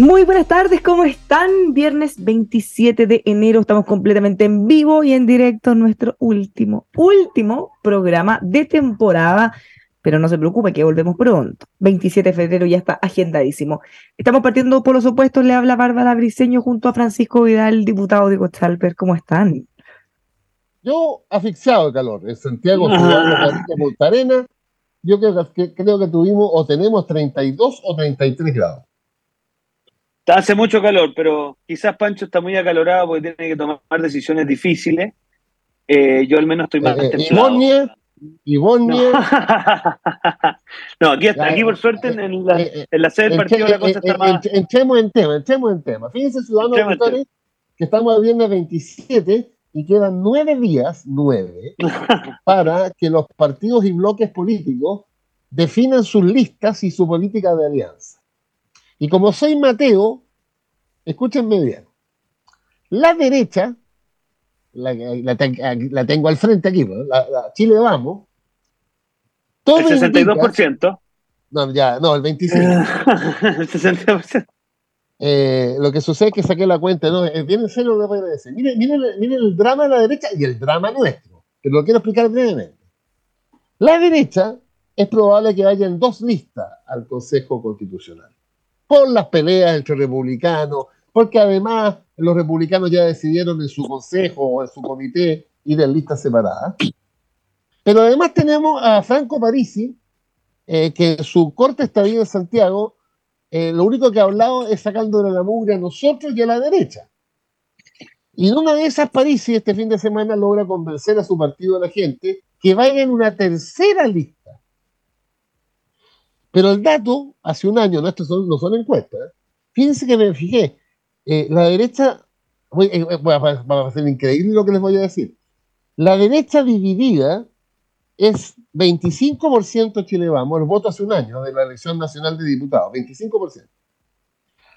Muy buenas tardes, ¿cómo están? Viernes 27 de enero, estamos completamente en vivo y en directo en nuestro último, último programa de temporada, pero no se preocupe que volvemos pronto. 27 de febrero ya está agendadísimo. Estamos partiendo por los opuestos, le habla Bárbara Briseño junto a Francisco Vidal, diputado de Cochalper, ¿cómo están? Yo asfixiado de calor, en Santiago, ah. Arena, yo creo que, creo que tuvimos o tenemos 32 o 33 grados. Hace mucho calor, pero quizás Pancho está muy acalorado porque tiene que tomar decisiones difíciles. Eh, yo al menos estoy más eh, templado. Ivonia. No. aquí, aquí por suerte en, la, eh, en la sede del partido la cosa está más... Entremos en tema, entremos en tema. Fíjense, ciudadanos que estamos el viernes 27 y quedan nueve días, nueve, para que los partidos y bloques políticos definan sus listas y su política de alianza. Y como soy Mateo, escúchenme bien. La derecha, la, tengo al frente aquí, la, Chile Vamos. Todo el 62%. no, ya, no, el 25%. el 60%. Eh, lo que sucede es que saqué la cuenta, no, es bien en serio lo que voy a decir. Miren, miren, miren el drama de la derecha y el drama nuestro, que lo quiero explicar brevemente. La derecha es probable que vayan dos listas al Consejo Constitucional por las peleas entre republicanos, porque además los republicanos ya decidieron en su consejo o en su comité ir en listas separadas. Pero además tenemos a Franco Parisi, eh, que su corte estadía en Santiago, eh, lo único que ha hablado es sacando de la mugre a nosotros y a la derecha. Y en una de esas Parisi este fin de semana logra convencer a su partido a la gente que vaya en una tercera lista pero el dato, hace un año, no, esto no son encuestas, ¿eh? fíjense que me fijé, eh, la derecha, voy, eh, a, hacer increíble lo que les voy a decir, la derecha dividida es 25% Chile Vamos, el voto hace un año de la elección nacional de diputados, 25%.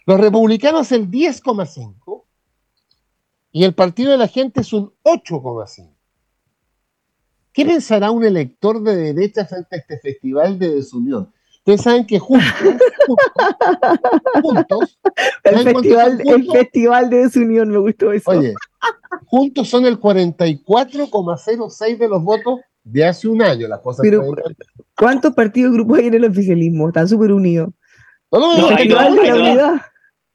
Los republicanos el 10,5% y el partido de la gente es un 8,5%. ¿Qué pensará un elector de derecha frente a este festival de desunión? Ustedes saben que juntos, juntos, el, festival, el festival de desunión, me gustó eso. Oye, juntos son el 44,06 de los votos de hace un año. Las cosas Pero, ¿cuántos partidos y grupos hay en el oficialismo? Están súper unidos. No, no, no, no,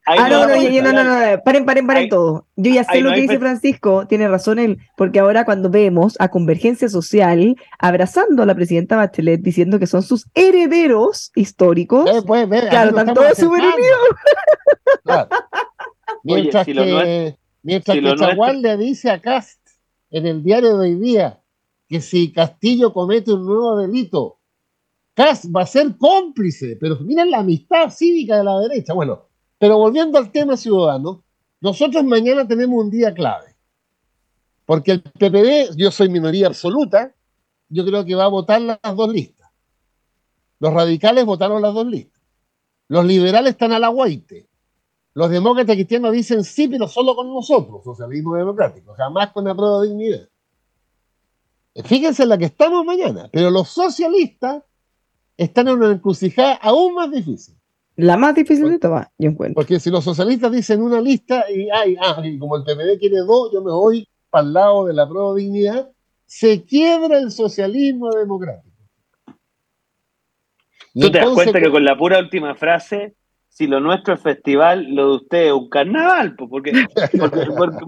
ah, no, no, no, no, no, paren, paren, paren todo. Yo ya sé lo que dice Francisco, tiene razón él, porque ahora cuando vemos a Convergencia Social abrazando a la presidenta Bachelet diciendo que son sus herederos históricos, eh, pues, claro, están todos súper unidos. Mientras que, mientras que Chaguán le dice a Cast en el diario de hoy día que si Castillo comete un nuevo delito, Cast va a ser cómplice, pero miren la amistad cívica de la derecha. Bueno, pero volviendo al tema ciudadano, nosotros mañana tenemos un día clave. Porque el PPD, yo soy minoría absoluta, yo creo que va a votar las dos listas. Los radicales votaron las dos listas. Los liberales están a la. Los demócratas cristianos dicen sí, pero solo con nosotros, socialismo democrático, jamás con la prueba de dignidad. Fíjense en la que estamos mañana, pero los socialistas están en una encrucijada aún más difícil. La más difícil de todas, yo encuentro. Porque si los socialistas dicen una lista y, ay, ah, y como el PPD quiere dos, yo me voy para el lado de la pro dignidad, se quiebra el socialismo democrático. Y Tú te das cuenta que con la pura última frase, si lo nuestro es festival, lo de usted es un carnaval, porque,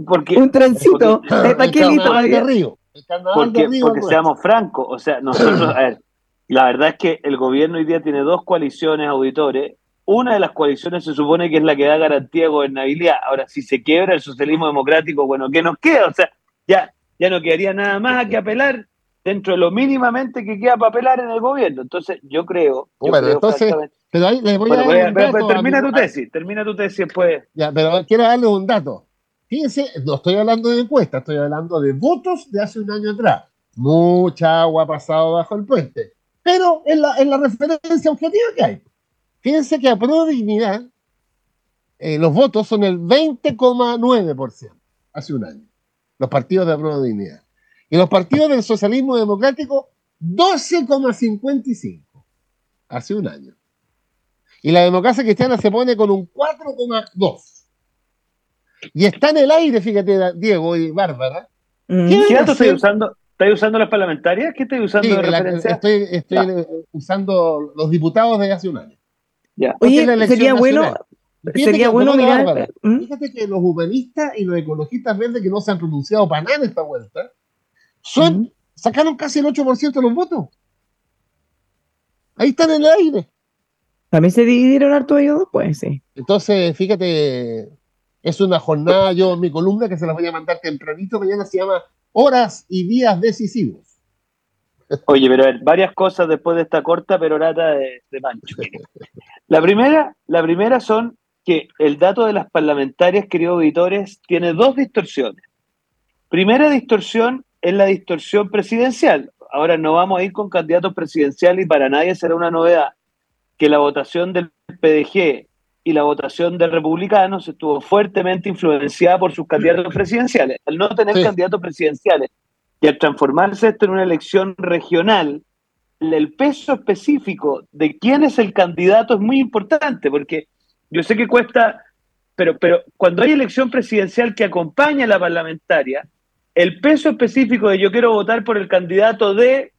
porque, un trencito, porque, el, carnaval de Río. El carnaval porque, de Río porque seamos francos, o sea, nosotros, a ver, la verdad es que el gobierno hoy día tiene dos coaliciones auditores. Una de las coaliciones se supone que es la que da garantía de gobernabilidad. Ahora, si se quiebra el socialismo democrático, bueno, ¿qué nos queda? O sea, ya, ya no quedaría nada más que apelar dentro de lo mínimamente que queda para apelar en el gobierno. Entonces, yo creo. bueno, entonces. Pero ahí les voy a dar termina tu tesis, termina tu tesis después. Ya, pero quiero darle un dato. Fíjense, no estoy hablando de encuestas, estoy hablando de votos de hace un año atrás. Mucha agua ha pasado bajo el puente pero en la, en la referencia objetiva que hay. Fíjense que a Pro Dignidad eh, los votos son el 20,9% hace un año, los partidos de Pro Dignidad. Y los partidos del socialismo democrático, 12,55 hace un año. Y la democracia cristiana se pone con un 4,2. Y está en el aire, fíjate, Diego y Bárbara. ¿Qué datos estoy usando? ¿Estás usando las parlamentarias? ¿Qué estás usando de referencia? estoy, estoy usando los diputados de hace un año. Ya. Oye, sería bueno, sería bueno mirar. ¿Mm? Fíjate que los humanistas y los ecologistas verdes que no se han pronunciado para nada en esta vuelta, son, ¿Mm? sacaron casi el 8% de los votos. Ahí están en el aire. También se dividieron harto ellos dos, pues sí. Entonces, fíjate, es una jornada, yo en mi columna que se la voy a mandar tempranito, mañana se llama horas y días decisivos. Oye, pero a ver, varias cosas después de esta corta perorata de, de Mancho. La primera, la primera son que el dato de las parlamentarias, queridos auditores, tiene dos distorsiones. Primera distorsión es la distorsión presidencial. Ahora no vamos a ir con candidatos presidenciales y para nadie será una novedad que la votación del PDG y la votación de republicanos estuvo fuertemente influenciada por sus candidatos presidenciales. Al no tener candidatos presidenciales y al transformarse esto en una elección regional, el peso específico de quién es el candidato es muy importante, porque yo sé que cuesta, pero, pero cuando hay elección presidencial que acompaña a la parlamentaria, el peso específico de yo quiero votar por el candidato de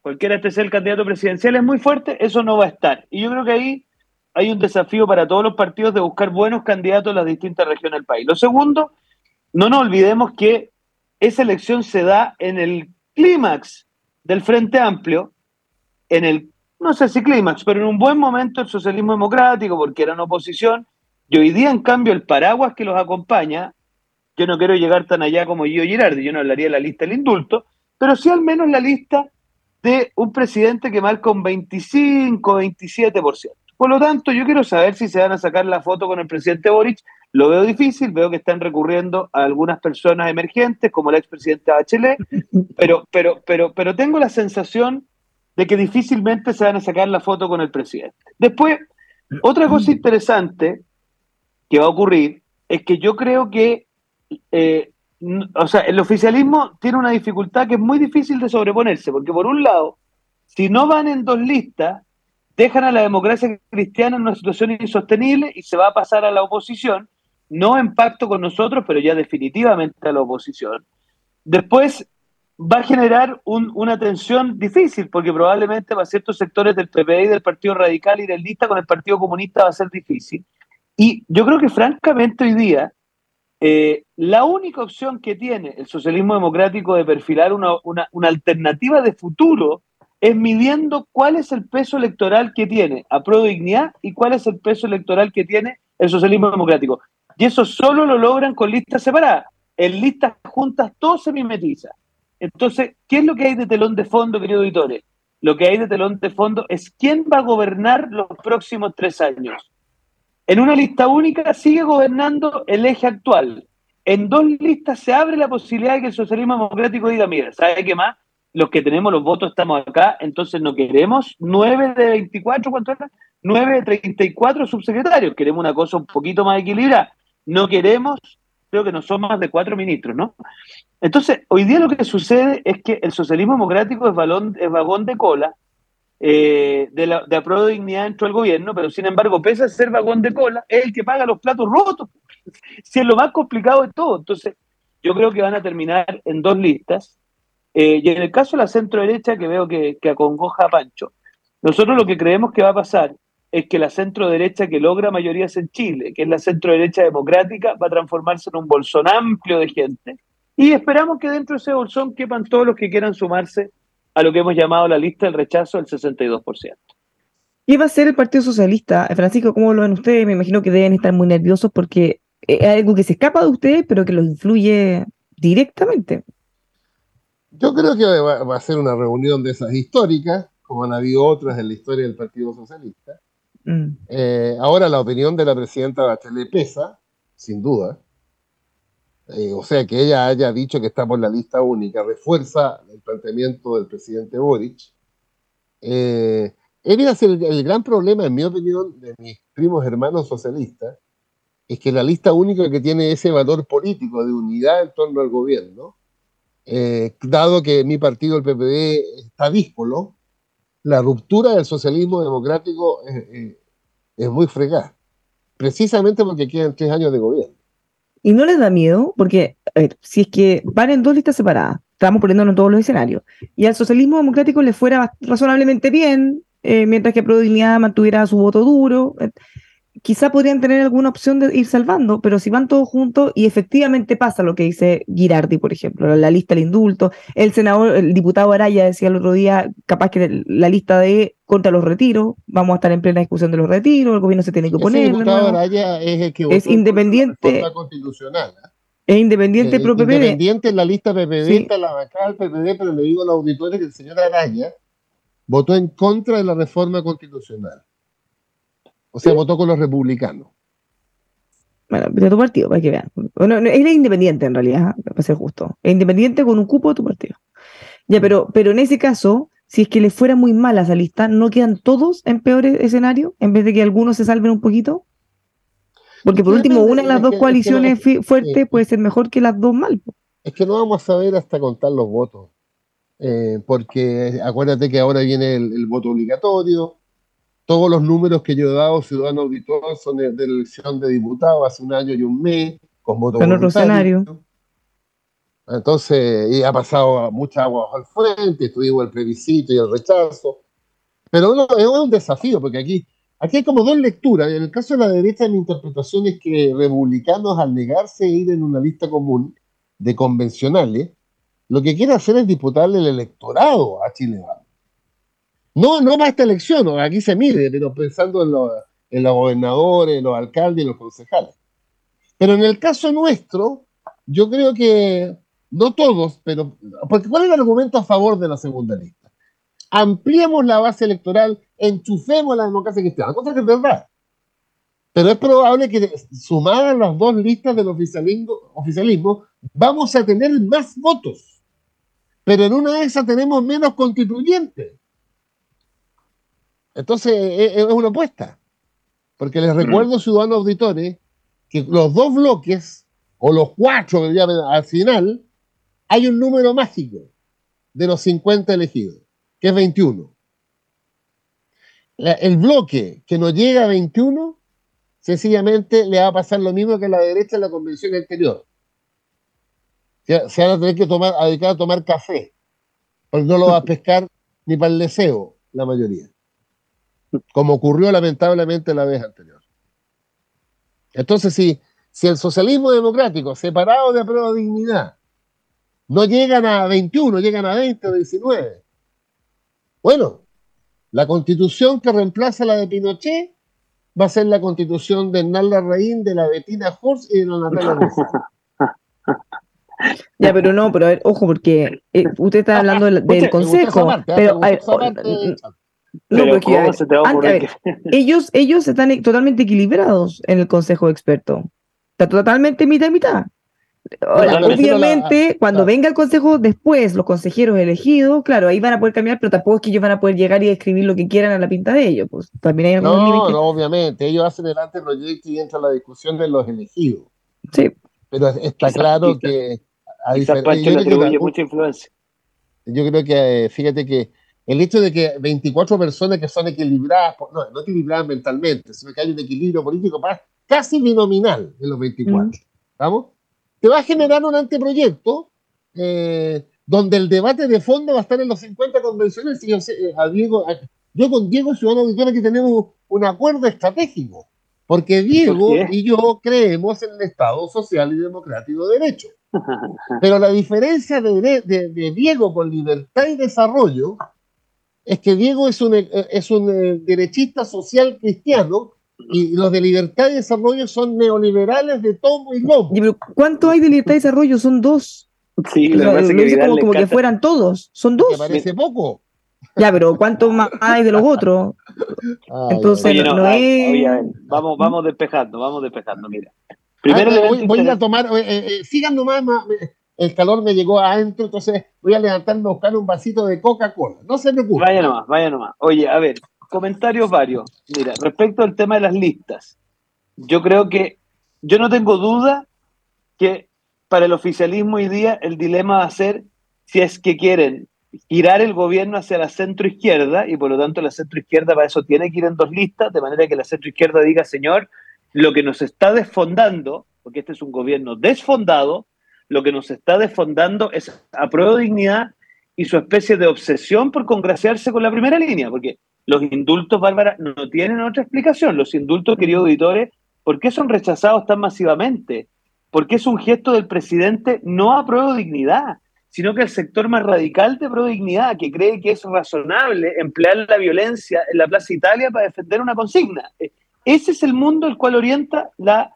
cualquiera este sea el candidato presidencial es muy fuerte, eso no va a estar. Y yo creo que ahí hay un desafío para todos los partidos de buscar buenos candidatos en las distintas regiones del país. Lo segundo, no nos olvidemos que esa elección se da en el clímax del Frente Amplio, en el, no sé si clímax, pero en un buen momento el socialismo democrático, porque eran oposición, y hoy día, en cambio, el paraguas que los acompaña, yo no quiero llegar tan allá como yo Girardi, yo no hablaría de la lista del indulto, pero sí al menos la lista de un presidente que marca un 25, 27%. Por lo tanto, yo quiero saber si se van a sacar la foto con el presidente Boric. Lo veo difícil, veo que están recurriendo a algunas personas emergentes, como la expresidenta Bachelet, pero, pero, pero, pero tengo la sensación de que difícilmente se van a sacar la foto con el presidente. Después, otra cosa interesante que va a ocurrir es que yo creo que, eh, o sea, el oficialismo tiene una dificultad que es muy difícil de sobreponerse, porque por un lado, si no van en dos listas, dejan a la democracia cristiana en una situación insostenible y se va a pasar a la oposición, no en pacto con nosotros, pero ya definitivamente a la oposición. Después va a generar una tensión difícil, porque probablemente para ciertos sectores del PPI, del Partido Radical y del Lista con el Partido Comunista va a ser difícil. Y yo creo que francamente hoy día eh, la única opción que tiene el socialismo democrático de perfilar una, una alternativa de futuro es midiendo cuál es el peso electoral que tiene a Pro Dignidad y cuál es el peso electoral que tiene el socialismo democrático. Y eso solo lo logran con listas separadas. En listas juntas todo se mimetiza. Entonces, ¿qué es lo que hay de telón de fondo, queridos auditores? Lo que hay de telón de fondo es quién va a gobernar los próximos tres años. En una lista única sigue gobernando el eje actual. En dos listas se abre la posibilidad de que el socialismo democrático diga, mira, ¿sabe qué más? los que tenemos los votos estamos acá, entonces no queremos 9 de 24, ¿cuánto era? 9 de 34 subsecretarios, queremos una cosa un poquito más equilibrada. No queremos, creo que no son más de cuatro ministros, ¿no? Entonces, hoy día lo que sucede es que el socialismo democrático es, balón, es vagón de cola eh, de, la, apruebo de dignidad dentro del gobierno, pero sin embargo, pese a ser vagón de cola, es el que paga los platos rotos. si es lo más complicado de todo. Entonces, yo creo que van a terminar en dos listas. Eh, y en el caso de la centro derecha, que veo que acongoja a Pancho, nosotros lo que creemos que va a pasar es que la centro derecha que logra mayorías en Chile, que es la centro derecha democrática, va a transformarse en un bolsón amplio de gente. Y esperamos que dentro de ese bolsón quepan todos los que quieran sumarse a lo que hemos llamado la lista del rechazo del 62%. ¿Qué va a ser el Partido Socialista? Francisco, ¿cómo lo ven ustedes? Me imagino que deben estar muy nerviosos porque es algo que se escapa de ustedes, pero que los influye directamente. Yo creo que va, a ser una reunión de esas históricas, como han habido otras en la historia del Partido Socialista. Mm. Eh, ahora la opinión de la presidenta Bachelet pesa, sin duda. Eh, o sea, que ella haya dicho que está por la lista única refuerza el planteamiento del presidente Boric. Eh, el, gran problema, en mi opinión, de mis primos hermanos socialistas, es que la lista única que tiene ese valor político de unidad en torno al gobierno, eh, dado que mi partido, el PPD, está díspolo, la ruptura del socialismo democrático es muy fregada, precisamente porque quedan tres años de gobierno. Y no les da miedo, porque si es que van en dos listas separadas, estamos poniéndonos todos los escenarios, y al socialismo democrático le fuera razonablemente bien, eh, mientras que Pro mantuviera su voto duro, eh, quizá podrían tener alguna opción de ir salvando, pero si van todos juntos y efectivamente pasa lo que dice Girardi, por ejemplo, la, lista del indulto, el senador, el diputado Araya decía el otro día, capaz que la lista de contra los retiros, vamos a estar en plena discusión de los retiros, el gobierno se tiene que oponer. El diputado Araya es el que es independiente. constitucional. ¿eh? Es independiente pro PPD. Independiente en la lista PPD, está la bancada del PPD, pero le digo a los auditores que el señor Araya votó en contra de la reforma constitucional. O sea, votó con los republicanos. Bueno, de tu partido, para que vean. Bueno, él es independiente en realidad, para ser justo. Es independiente con un cupo de tu partido. Ya, pero, pero en ese caso, si es que le fuera muy mal a esa lista, ¿no quedan todos en peor escenario en vez de que algunos se salven un poquito? Porque por último, una de las dos coaliciones fuertes puede ser mejor que las dos mal. Es que no vamos a saber hasta contar los votos. Eh, porque acuérdate que ahora viene el voto obligatorio, todos los números que yo he dado, Ciudadano Auditor, son de, la elección de diputados hace un año y un mes, con voto En otro escenario. Entonces, y ha pasado mucha agua al frente, tuvimos el plebiscito y el rechazo. Pero es un desafío, porque aquí, aquí hay como dos lecturas. En el caso de la derecha, mi interpretación es que republicanos, al negarse a ir en una lista común de convencionales, lo que quiere hacer es disputarle el electorado a Chile no, no para esta elección, aquí se mide, pero pensando en, los, en los gobernadores, los alcaldes y los concejales. Pero en el caso nuestro, yo creo que no todos, pero porque ¿cuál es el argumento a favor de la segunda lista? Ampliemos la base electoral, enchufemos la democracia cristiana, cosa que es verdad. Pero es probable que sumadas las dos listas del oficialismo, oficialismo, vamos a tener más votos. Pero en una de esas tenemos menos constituyentes. Entonces, e, e, es una apuesta. Porque les recuerdo, ciudadanos auditores, que los dos bloques, o los cuatro que llamen al final, hay un número mágico de los 50 elegidos, que es 21. el bloque que no llega a 21, sencillamente le va a pasar lo mismo que a la derecha en la convención anterior. Se, se van a tener que tomar, a dedicar a tomar café, porque no lo va a pescar ni para el deseo la mayoría como ocurrió lamentablemente la vez anterior. Entonces, si, si el socialismo democrático, separado de prueba de dignidad, no llegan a 21, llegan a 20 o 19, bueno, la constitución que reemplaza la de Pinochet va a ser la constitución de Nalda Reín, de la Betina Horst y de la Natalia Ya, pero no, pero a ver, ojo, porque eh, usted está hablando del, consejo. pero, no, porque ellos, ellos están totalmente equilibrados en el Consejo de Expertos. Está totalmente mitad y mitad. obviamente, cuando venga el consejo después, los consejeros elegidos, claro, ahí van a poder cambiar, pero tampoco es que ellos van a poder llegar y escribir lo que quieran a la pinta de ellos. Pues también hay no, no, obviamente, ellos hacen el anteproyecto y entra la discusión de los elegidos. Sí. Pero está claro que a diferencia. mucha influencia. Yo creo que, fíjate que el hecho de que 24 personas que son equilibradas, no, no equilibradas mentalmente, sino que hay un equilibrio político casi binominal en los 24, ¿vamos? Te va a generar un anteproyecto eh, donde el debate de fondo va a estar en los 50 convenciones. Y yo, eh, a Diego, yo con Diego Ciudadano Auditorio que tenemos un acuerdo estratégico, porque Diego y yo creemos en el Estado social y democrático de derecho. Pero la diferencia de, de, Diego con libertad y desarrollo es que Diego es un, es un eh, derechista social cristiano y los de libertad y desarrollo son neoliberales de tomo y lomo. ¿Cuánto hay de libertad y desarrollo? Son dos. Sí, lo, dice como, que fueran todos. Son dos. Me parece poco. Ya, pero ¿cuánto más hay de los otros? Entonces, no, es... vamos, vamos despejando, vamos despejando, mira. Primero voy, a tomar, eh, eh, eh, sigan nomás, el calor me llegó adentro, entonces voy a levantarme a buscar un vasito de Coca-Cola. No se me ocurra. Vaya nomás, vaya nomás. Oye, a ver, comentarios varios. Mira, respecto al tema de las listas, yo creo que, yo no tengo duda que para el oficialismo hoy día el dilema va a ser si es que quieren girar el gobierno hacia la centro izquierda y por lo tanto la centro izquierda para eso tiene que ir en dos listas, de manera que la centro izquierda diga, señor, lo que nos está desfondando, porque este es un gobierno desfondado, lo que nos está desfondando es apruebo dignidad y su especie de obsesión por congraciarse con la primera línea, porque los indultos, Bárbara, no tienen otra explicación. Los indultos, queridos auditores, ¿por qué son rechazados tan masivamente? Porque es un gesto del presidente no apruebo dignidad, sino que el sector más radical de pro dignidad, que cree que es razonable emplear la violencia en la Plaza Italia para defender una consigna. Ese es el mundo el cual orienta la...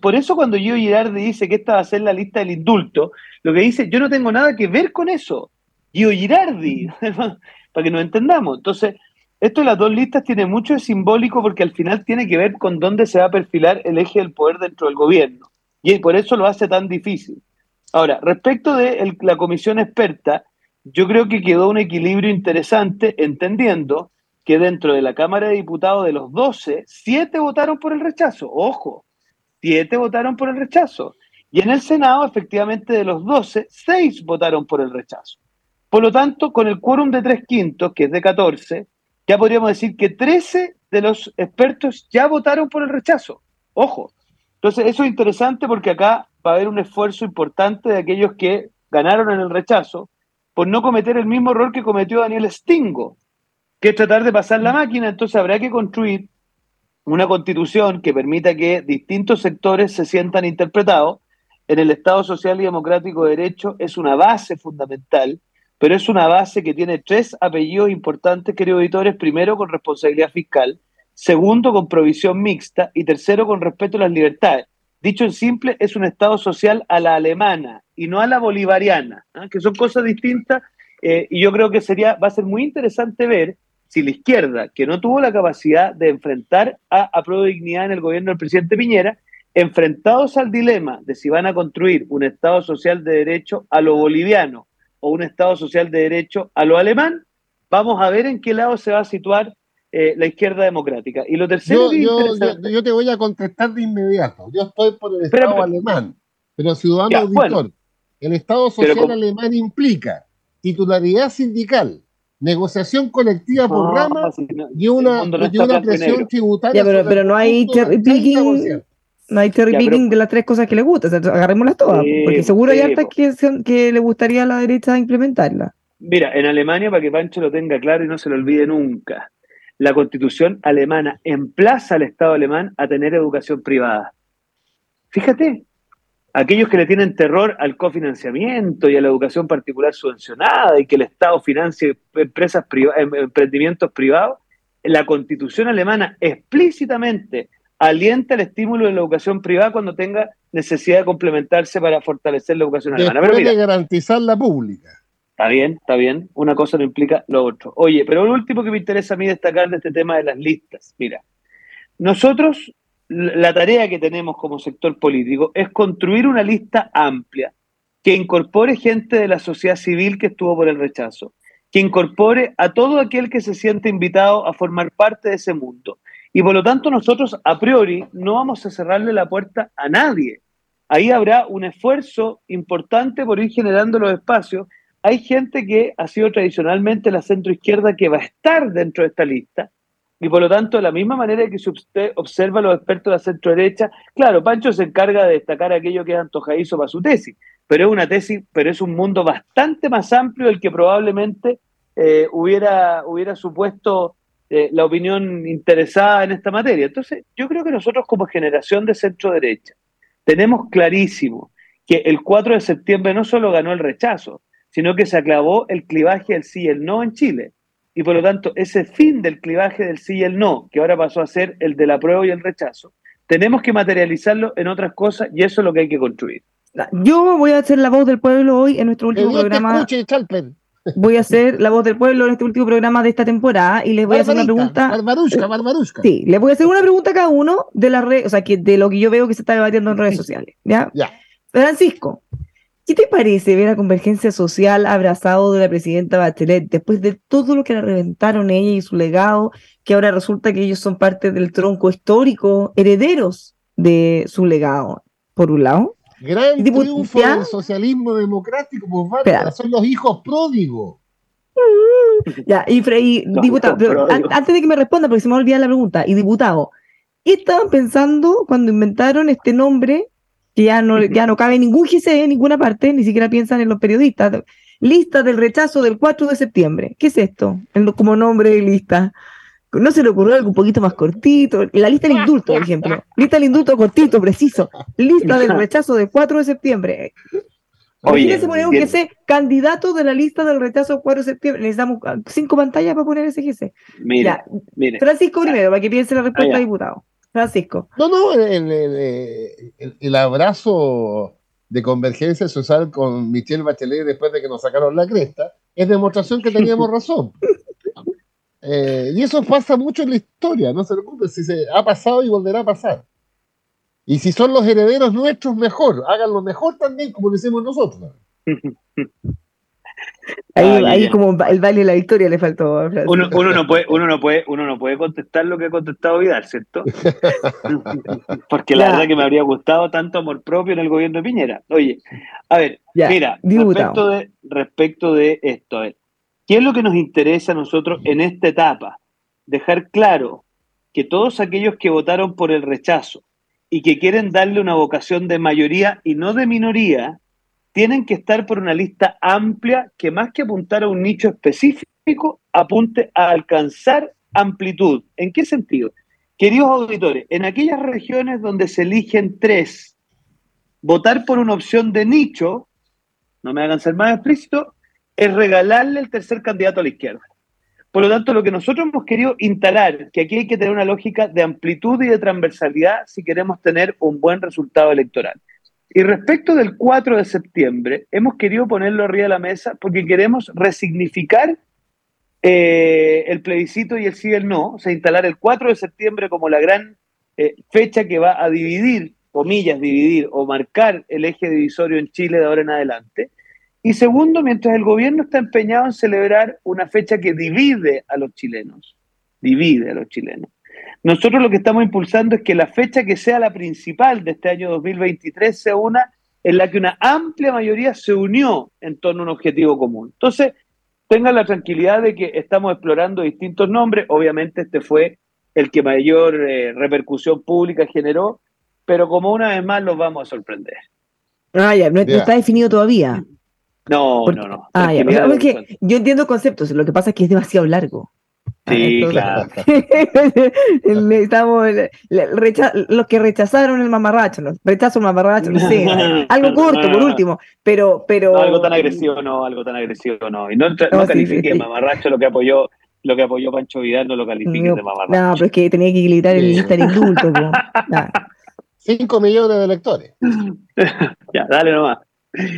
Por eso cuando Gio Girardi dice que esta va a ser la lista del indulto, lo que dice, yo no tengo nada que ver con eso. Gio Girardi, para que nos entendamos. Entonces, esto de las dos listas tiene mucho de simbólico porque al final tiene que ver con dónde se va a perfilar el eje del poder dentro del gobierno. Y por eso lo hace tan difícil. Ahora, respecto de la comisión experta, yo creo que quedó un equilibrio interesante entendiendo que dentro de la Cámara de Diputados de los 12, 7 votaron por el rechazo. Ojo, 7 votaron por el rechazo. Y en el Senado, efectivamente, de los 12, 6 votaron por el rechazo. Por lo tanto, con el quórum de 3 quintos, que es de 14, ya podríamos decir que 13 de los expertos ya votaron por el rechazo. Ojo. Entonces, eso es interesante porque acá va a haber un esfuerzo importante de aquellos que ganaron en el rechazo por no cometer el mismo error que cometió Daniel Stingo, que es tratar de pasar la máquina, entonces habrá que construir una constitución que permita que distintos sectores se sientan interpretados. En el Estado Social y Democrático de Derecho es una base fundamental, pero es una base que tiene tres apellidos importantes, queridos editores. Primero, con responsabilidad fiscal. Segundo, con provisión mixta. Y tercero, con respeto a las libertades. Dicho en simple, es un Estado social a la alemana y no a la bolivariana, ¿ah? que son cosas distintas. Eh, y yo creo que sería, va a ser muy interesante ver si la izquierda, que no tuvo la capacidad de enfrentar a, a Dignidad en el gobierno del presidente Piñera, enfrentados al dilema de si van a construir un Estado social de derecho a lo boliviano o un Estado social de derecho a lo alemán, vamos a ver en qué lado se va a situar eh, la izquierda democrática. Y lo tercero yo, te voy a contestar de inmediato. Yo estoy por el Estado alemán, pero ciudadano auditor. el Estado social alemán implica titularidad sindical, negociación colectiva por rama y una, presión tributaria. pero, no hay cherry picking, no hay cherry picking de las tres cosas que le gustan, agarrémoslas todas, porque seguro hay hartas que, que le gustaría a la derecha implementarla. Mira, en Alemania, para que Pancho lo tenga claro y no se lo olvide nunca, la constitución alemana emplaza al Estado alemán a tener educación privada. Fíjate, aquellos que le tienen terror al cofinanciamiento y a la educación particular subvencionada y que el Estado financie empresas em, emprendimientos privados, la constitución alemana explícitamente alienta el estímulo de la educación privada cuando tenga necesidad de complementarse para fortalecer la educación alemana. Pero mira, garantizar la pública. Está bien, está bien. Una cosa no implica lo otro. Oye, pero lo último que me interesa a mí destacar de este tema de las listas. Mira, nosotros la tarea que tenemos como sector político es construir una lista amplia que incorpore gente de la sociedad civil que estuvo por el rechazo, que incorpore a todo aquel que se siente invitado a formar parte de ese mundo. Y por lo tanto nosotros a priori no vamos a cerrarle la puerta a nadie. Ahí habrá un esfuerzo importante por ir generando los espacios hay gente que ha sido tradicionalmente la centroizquierda que va a estar dentro de esta lista, y por lo tanto, de la misma manera que usted observa a los expertos de la centro derecha, claro, Pancho se encarga de destacar aquello que es antojadizo para su tesis, pero es una tesis, pero es un mundo bastante más amplio del que probablemente eh, hubiera, hubiera supuesto eh, la opinión interesada en esta materia. Entonces, yo creo que nosotros como generación de centro derecha tenemos clarísimo que el 4 de septiembre no solo ganó el rechazo, sino que se aclavó el clivaje del sí y el no en Chile y por lo tanto ese fin del clivaje del sí y el no, que ahora pasó a ser el del apruebo y el rechazo, tenemos que materializarlo en otras cosas y eso es lo que hay que construir. Yo voy a hacer la voz del pueblo hoy en nuestro último programa. voy a hacer la voz del pueblo en este último programa de esta temporada y les voy a hacer una pregunta. Barbarusca, Barbarusca. Sí, les voy a hacer una pregunta a cada uno de las redes, o sea, que de lo que yo veo que se está debatiendo en redes sociales. ¿Ya? Ya. Francisco, ¿Qué te parece ver a Convergencia Social abrazado de la presidenta Bachelet después de todo lo que la reventaron ella y su legado, que ahora resulta que ellos son parte del tronco histórico, herederos de su legado, por un lado? Gran triunfo del socialismo democrático, pues son los hijos pródigos. Ya, y, diputado, antes de que me responda, porque se me va a olvidar la pregunta, y diputado, ¿qué estaban pensando cuando inventaron este nombre que ya no, ya no cabe ningún GC en ninguna parte, ni siquiera piensan en los periodistas. Lista del rechazo del 4 de septiembre. ¿Qué es esto? Como nombre de lista. ¿No se le ocurrió algo un poquito más cortito? La lista del indulto, por ejemplo. Lista del indulto cortito, preciso. Lista del rechazo del 4 de septiembre. Oye, se pone un GC candidato de la lista del rechazo del 4 de septiembre. Necesitamos cinco pantallas para poner ese GC. Mira, Francisco primero, para que piense la respuesta, diputado. Francisco. No, no, el, abrazo de convergencia social con Michelle Bachelet después de que nos sacaron la cresta es demostración que teníamos razón. Eh, y eso pasa mucho en la historia, no se preocupe, si se ha pasado y volverá a pasar. Y si son los herederos nuestros, mejor, háganlo mejor también como lo hicimos nosotros. Ahí, ahí como el baile de la victoria le faltó. Uno, uno, no puede, uno, no puede, uno no puede contestar lo que ha contestado Vidal, ¿cierto? Porque la verdad que me habría gustado tanto amor propio en el gobierno de Piñera. Oye, a ver, mira, respecto de, respecto de esto, a ver, ¿qué es lo que nos interesa a nosotros en esta etapa? Dejar claro que todos aquellos que votaron por el rechazo y que quieren darle una vocación de mayoría y no de minoría, tienen que estar por una lista amplia que más que apuntar a un nicho específico, apunte a alcanzar amplitud. ¿En qué sentido? Queridos auditores, en aquellas regiones donde se eligen tres, votar por una opción de nicho, no me hagan ser más explícito, es regalarle el tercer candidato a la izquierda. Por lo tanto, lo que nosotros hemos querido instalar, que aquí hay que tener una lógica de amplitud y de transversalidad si queremos tener un buen resultado electoral. Y respecto del 4 de septiembre, hemos querido ponerlo arriba de la mesa porque queremos resignificar eh, el plebiscito y el sí y el no, o sea, instalar el 4 de septiembre como la gran eh, fecha que va a dividir, comillas, dividir o marcar el eje divisorio en Chile de ahora en adelante. Y segundo, mientras el gobierno está empeñado en celebrar una fecha que divide a los chilenos, divide a los chilenos. Nosotros lo que estamos impulsando es que la fecha que sea la principal de este año 2023 sea una en la que una amplia mayoría se unió en torno a un objetivo común. Entonces, tengan la tranquilidad de que estamos explorando distintos nombres. Obviamente este fue el que mayor eh, repercusión pública generó, pero como una vez más los vamos a sorprender. Ah, ya, no, está definido todavía. No, no, no. Ah, ya, yo entiendo conceptos, lo que pasa es que es demasiado largo. Ah, sí, claro. Estamos, los que rechazaron el mamarracho, ¿no? rechazo el mamarracho, no sé, algo corto por último, pero... pero... algo tan agresivo no, algo tan agresivo no. Y no, no, califique mamarracho lo que apoyó lo que apoyó Pancho Vidal, no lo califique de mamarracho. No, pero es que tenía que gritar el lista indulto. Cinco millones de electores. ya, dale nomás.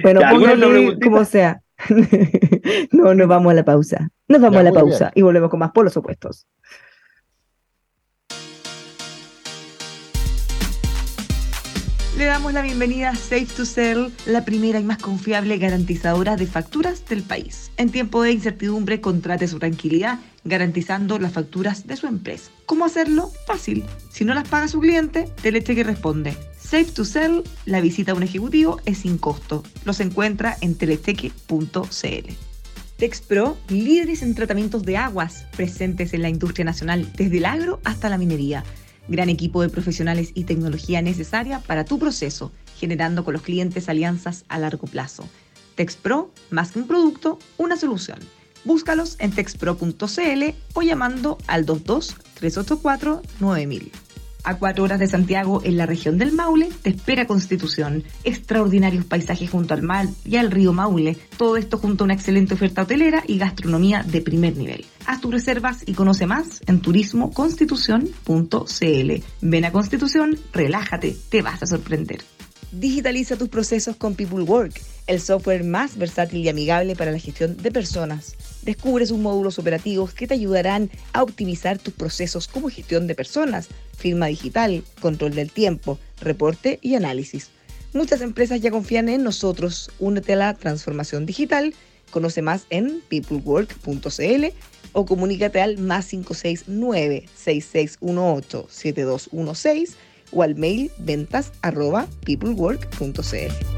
Bueno, póngale como sea. no, nos vamos a la pausa. Nos vamos a la pausa y volvemos con más polos opuestos. Le damos la bienvenida a Safe to Sell, la primera y más confiable garantizadora de facturas del país. En tiempo de incertidumbre, contrate su tranquilidad garantizando las facturas de su empresa. ¿Cómo hacerlo? Fácil. Si no las paga su cliente, Telecheque responde. Safe to Sell, la visita a un ejecutivo es sin costo. Los encuentra en telecheque.cl. Texpro, líderes en tratamientos de aguas, presentes en la industria nacional, desde el agro hasta la minería. Gran equipo de profesionales y tecnología necesaria para tu proceso, generando con los clientes alianzas a largo plazo. Texpro, más que un producto, una solución. Búscalos en texpro.cl o llamando al 22 384 9000. A cuatro horas de Santiago, en la región del Maule, te espera Constitución. Extraordinarios paisajes junto al mar y al río Maule. Todo esto junto a una excelente oferta hotelera y gastronomía de primer nivel. Haz tus reservas y conoce más en turismoconstitución.cl. Ven a Constitución, relájate, te vas a sorprender. Digitaliza tus procesos con People Work, el software más versátil y amigable para la gestión de personas. Descubre sus módulos operativos que te ayudarán a optimizar tus procesos como gestión de personas, firma digital, control del tiempo, reporte y análisis. Muchas empresas ya confían en nosotros. Únete a la transformación digital. Conoce más en peoplework.cl o comunícate al más 569 6618 7216 o al mail ventas arroba peoplework.cl.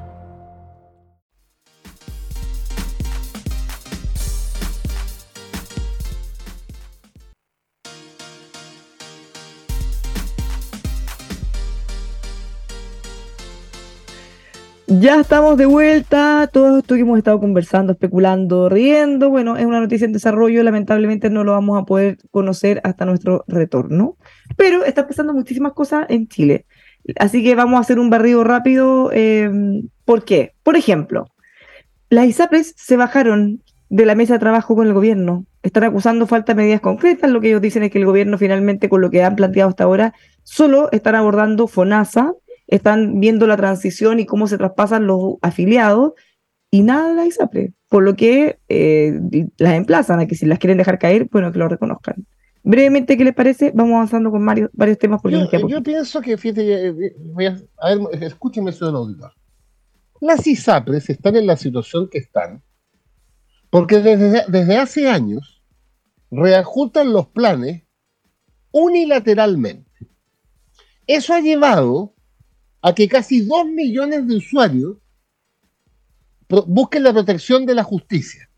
Ya estamos de vuelta. Todo esto que hemos estado conversando, especulando, riendo, bueno, es una noticia en desarrollo. Lamentablemente no lo vamos a poder conocer hasta nuestro retorno. Pero está pasando muchísimas cosas en Chile. Así que vamos a hacer un barrido rápido. Eh, ¿Por qué? Por ejemplo, las ISAPRES se bajaron de la mesa de trabajo con el gobierno. Están acusando falta de medidas concretas. Lo que ellos dicen es que el gobierno finalmente, con lo que han planteado hasta ahora, solo están abordando FONASA, están viendo la transición y cómo se traspasan los afiliados y nada de la ISAPRE, por lo que eh, las emplazan a que si las quieren dejar caer, bueno, que lo reconozcan. Brevemente, ¿qué les parece? Vamos avanzando con varios, varios temas. Porque yo, yo pienso que, fíjate, eh, voy a, a ver, escúchenme, señor auditor. Las ISAPRES están en la situación que están porque desde, desde hace años reajustan los planes unilateralmente. Eso ha llevado a que casi dos millones de usuarios busquen la protección de la justicia.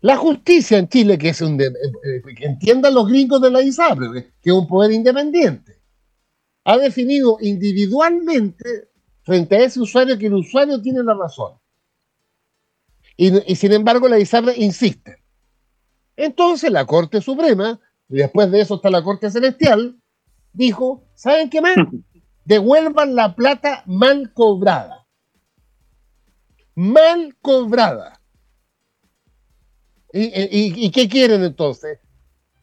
La justicia en Chile, que es un de, eh, que entiendan los gringos de la ISAPRE, que es un poder independiente, ha definido individualmente frente a ese usuario que el usuario tiene la razón. Y, y sin embargo la ISAPRE insiste. Entonces la Corte Suprema, y después de eso está la Corte Celestial, dijo, ¿saben qué más? devuelvan la plata mal cobrada. Mal cobrada. ¿Y, qué quieren entonces?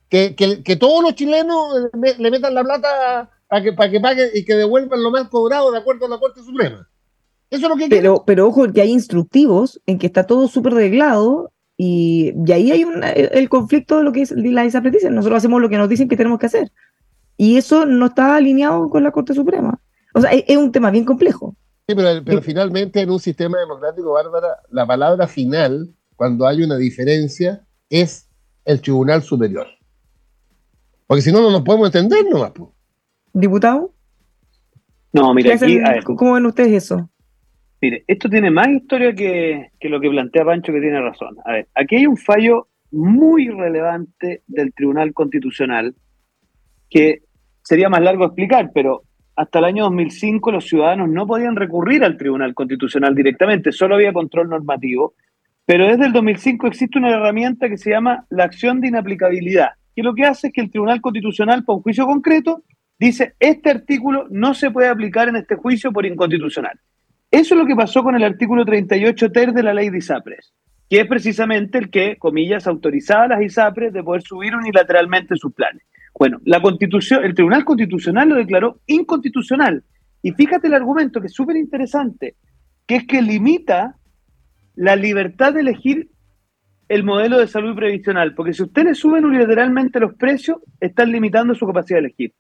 Que, todos los chilenos le metan la plata para que, para que paguen y que devuelvan lo mal cobrado de acuerdo a la Corte Suprema. Eso es lo que pero, pero ojo, que hay instructivos en que está todo súper reglado y, ahí hay un, el, conflicto de lo que es la desapreticia. Nosotros hacemos lo que nos dicen que tenemos que hacer. Y eso no está alineado con la Corte Suprema. O sea, es, un tema bien complejo. Sí, pero, finalmente en un sistema democrático, Bárbara, la palabra final, cuando hay una diferencia, es el Tribunal Superior. Porque si no, no nos podemos entender nomás. ¿Diputado? No, mira, aquí, ¿Cómo ven ustedes eso? Mire, esto tiene más historia que, que lo que plantea Pancho, que tiene razón. A ver, aquí hay un fallo muy relevante del Tribunal Constitucional que sería más largo explicar, pero hasta el año 2005 los ciudadanos no podían recurrir al Tribunal Constitucional directamente, solo había control normativo, pero desde el 2005 existe una herramienta que se llama la acción de inaplicabilidad, que lo que hace es que el Tribunal Constitucional, para un juicio concreto, dice, este artículo no se puede aplicar en este juicio por inconstitucional. Eso es lo que pasó con el artículo 38 ter de la ley de ISAPRES, que es precisamente el que, comillas, autorizaba a las ISAPRES de poder subir unilateralmente sus planes. Bueno, la constitución, el Tribunal Constitucional lo declaró inconstitucional. Y fíjate el argumento que es súper interesante, que es que limita la libertad de elegir el modelo de salud previsional, porque si ustedes suben unilateralmente los precios, están limitando su capacidad de elegir.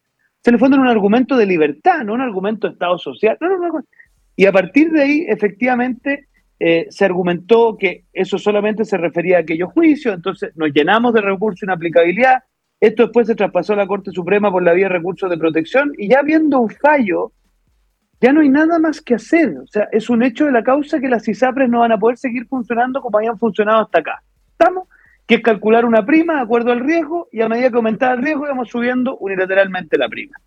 Se le fue un argumento de libertad, no un argumento de Estado social. No, no, no. Y a partir de ahí, efectivamente, eh, se argumentó que eso solamente se refería a aquellos juicios, entonces nos llenamos de recursos en aplicabilidad, esto después se traspasó a la Corte Suprema por la vía de recursos de protección y ya viendo un fallo, ya no hay nada más que hacer. O sea, es un hecho de la causa que las ISAPRES no van a poder seguir funcionando como habían funcionado hasta acá. ¿Estamos? Que es calcular una prima de acuerdo al riesgo y a medida que aumentaba el riesgo íbamos subiendo unilateralmente la prima.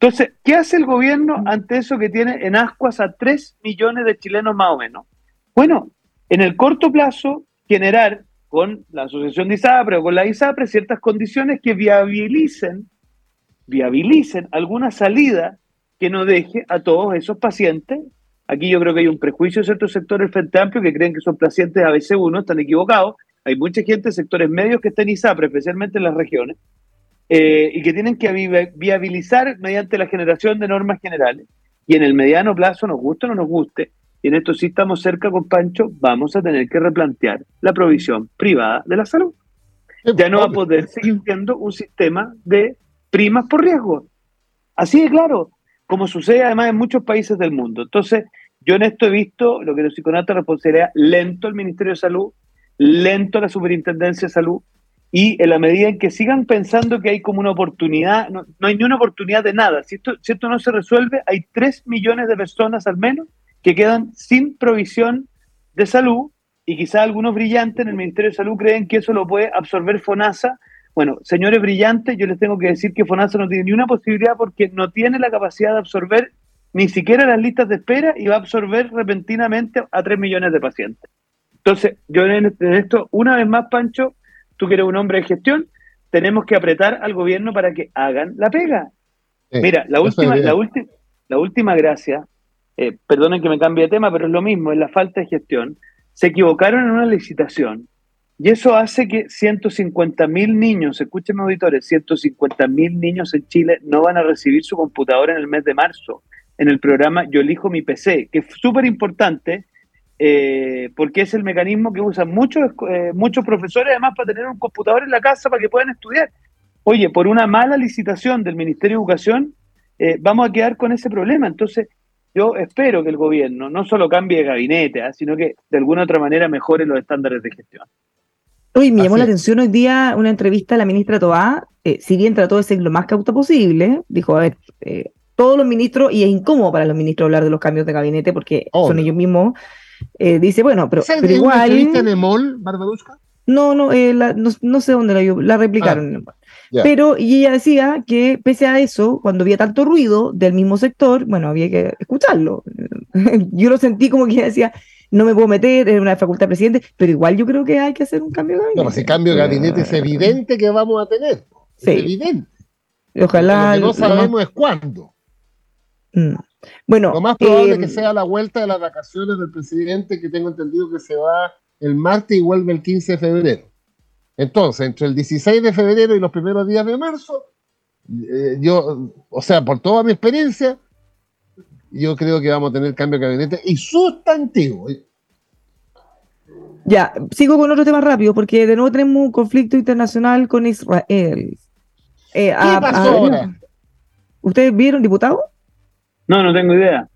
Entonces, ¿qué hace el gobierno ante eso que tiene en ascuas a 3 millones de chilenos más o menos? Bueno, en el corto plazo, generar con la asociación de ISAPRE o con la ISAPRE ciertas condiciones que viabilicen, viabilicen alguna salida que no deje a todos esos pacientes. Aquí yo creo que hay un prejuicio de ciertos sectores Frente Amplio que creen que son pacientes ABC1, están equivocados. Hay mucha gente, sectores medios que están en ISAPRE, especialmente en las regiones, eh, y que tienen que viabilizar mediante la generación de normas generales. Y en el mediano plazo, nos guste o no nos guste, y en esto sí estamos cerca con Pancho, vamos a tener que replantear la provisión privada de la salud. Ya no va a poder seguir siendo un sistema de primas por riesgo. Así de claro, como sucede además en muchos países del mundo. Entonces, yo en esto he visto lo que los psiconautas responsabilidad lento el Ministerio de Salud, lento la Superintendencia de Salud, y en la medida en que sigan pensando que hay como una oportunidad, no, hay ni una oportunidad de nada. Si esto, si esto no se resuelve, hay tres millones de personas al menos que quedan sin provisión de salud y quizá algunos brillantes en el Ministerio de Salud creen que eso lo puede absorber FONASA. Bueno, señores brillantes, yo les tengo que decir que FONASA no tiene ni una posibilidad porque no tiene la capacidad de absorber ni siquiera las listas de espera y va a absorber repentinamente a 3 millones de pacientes. Entonces, yo en esto, una vez más, Pancho, tú que eres un hombre de gestión, tenemos que apretar al gobierno para que hagan la pega. Mira, la última, la, última, la última gracia eh, perdonen que me cambie de tema, pero es lo mismo, es la falta de gestión, se equivocaron en una licitación y eso hace que 150 mil niños, escúchenme auditores, 150 mil niños en Chile no van a recibir su computadora en el mes de marzo, en el programa Yo elijo mi PC, que es súper importante eh, porque es el mecanismo que usan muchos, eh, muchos profesores además para tener un computador en la casa para que puedan estudiar. Oye, por una mala licitación del Ministerio de Educación, vamos a quedar con ese problema. Entonces, yo espero que el gobierno no solo cambie de gabinete, ¿ah? sino que de alguna otra manera mejore los estándares de gestión. Hoy me llamó la atención hoy día una entrevista a la ministra Toá, eh, si bien trató de ser lo más cauta posible, dijo, a ver, eh, todos los ministros, y es incómodo para los ministros hablar de los cambios de gabinete porque son ellos mismos, eh, dice, bueno, pero, pero igual... en Emol, No, no, no, no, sé dónde la, la replicaron. Ah. Pero y ella decía que pese a eso, cuando había tanto ruido del mismo sector, bueno, había que escucharlo. yo lo sentí como que ella decía, no me puedo meter en una facultad de presidente, pero igual yo creo que hay que hacer un cambio de gabinete. No, ese cambio de gabinete es evidente que vamos a tener. Es evidente. Ojalá. Lo que no sabemos es cuándo. Mm. Bueno, lo más probable es que eh, sea la vuelta de las vacaciones del presidente, que tengo entendido que se va el martes y vuelve el 15 de febrero. Entonces, entre el 16 de febrero y los primeros días de marzo, eh, yo, o sea, por toda mi experiencia, yo creo que vamos a tener cambio de gabinete y sustantivo. Ya, sigo con otro tema rápido, porque de nuevo tenemos un conflicto internacional con Israel. Eh, ¿Qué pasó ahora? ¿Ustedes vieron, diputado? No, no tengo idea.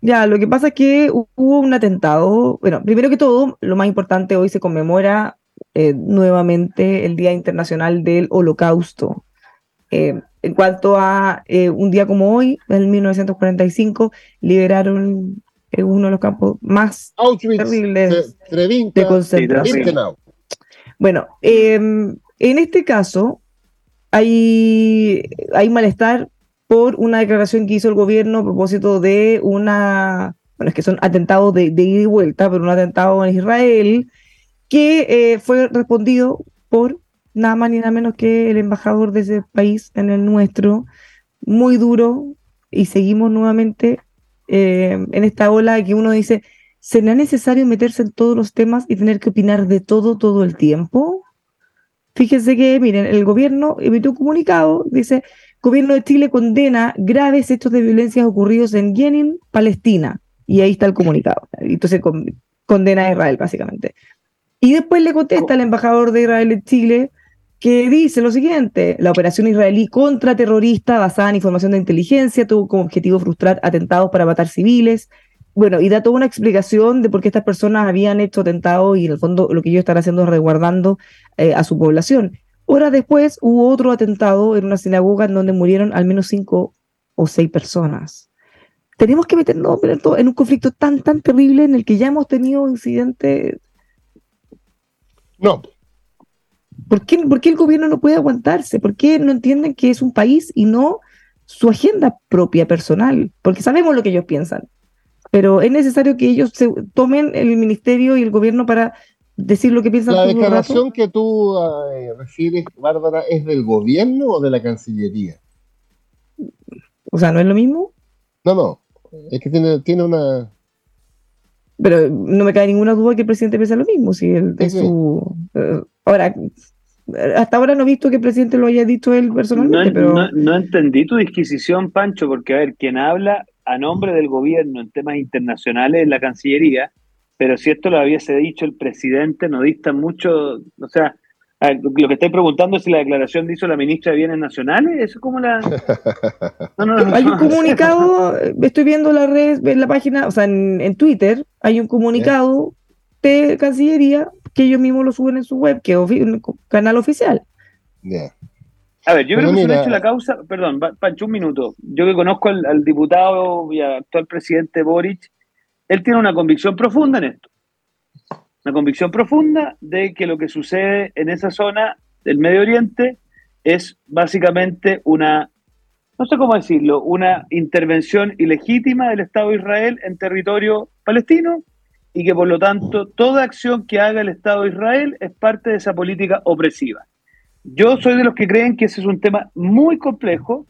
Ya, lo que pasa es que hubo un atentado. Bueno, primero que todo, lo más importante, hoy se conmemora eh, nuevamente el Día Internacional del Holocausto. Eh, en cuanto a eh, un día como hoy, en 1945, liberaron uno de los campos más terribles de concentración. Bueno, em, en este caso hay, hay malestar por una declaración que hizo el gobierno a propósito de una, bueno, es que son atentados de, ida y vuelta, pero un atentado en Israel, que eh, fue respondido por nada más ni nada menos que el embajador de ese país en el nuestro, muy duro, y seguimos nuevamente eh, en esta ola que uno dice, ¿será necesario meterse en todos los temas y tener que opinar de todo todo el tiempo? Fíjense que, miren, el gobierno emitió un comunicado, dice, Gobierno de Chile condena graves hechos de violencia ocurridos en Jenin, Palestina. Y ahí está el comunicado. Entonces condena a Israel, básicamente. Y después le contesta al embajador de Israel en Chile que dice lo siguiente, la operación israelí contraterrorista basada en información de inteligencia tuvo como objetivo frustrar atentados para matar civiles. Bueno, y da toda una explicación de por qué estas personas habían hecho atentados y en el fondo lo que ellos están haciendo es resguardando eh, a su población. Horas después hubo otro atentado en una sinagoga en donde murieron al menos cinco o seis personas. Tenemos que meternos en un conflicto tan, tan terrible en el que ya hemos tenido incidentes. No. ¿Por qué, ¿Por qué el gobierno no puede aguantarse? ¿Por qué no entienden que es un país y no su agenda propia personal? Porque sabemos lo que ellos piensan. Pero es necesario que ellos se tomen el ministerio y el gobierno para decir lo que piensan. ¿La declaración que tú eh, refieres, Bárbara, es del gobierno o de la Cancillería? O sea, ¿no es lo mismo? No, no. Es que tiene, tiene una. Pero no me cae ninguna duda que el presidente piensa lo mismo. Si es su. Eh, ahora, hasta ahora no he visto que el presidente lo haya dicho él personalmente. No, pero... no, no entendí tu disquisición, Pancho, porque, a ver, quien habla a nombre del gobierno en temas internacionales es la Cancillería pero si esto lo hubiese dicho el presidente, no dista mucho, o sea, lo que estoy preguntando es si la declaración que hizo la ministra de Bienes Nacionales, eso es como la... hay un comunicado, estoy viendo la red, en la página, o sea, en, Twitter, hay un comunicado de Cancillería que ellos mismos lo suben en su web, que es un canal oficial. A ver, yo creo que se ha hecho la causa, perdón, Pancho, un minuto. Yo que conozco al, al diputado y actual presidente Boric, él tiene una convicción profunda en esto. Convicción profunda de que lo que sucede en esa zona del Medio Oriente es básicamente una, no sé cómo decirlo, una intervención ilegítima del Estado de Israel en territorio palestino y que por lo tanto toda acción que haga el Estado de Israel es parte de esa política opresiva. Yo soy de los que creen que ese es un tema muy complejo.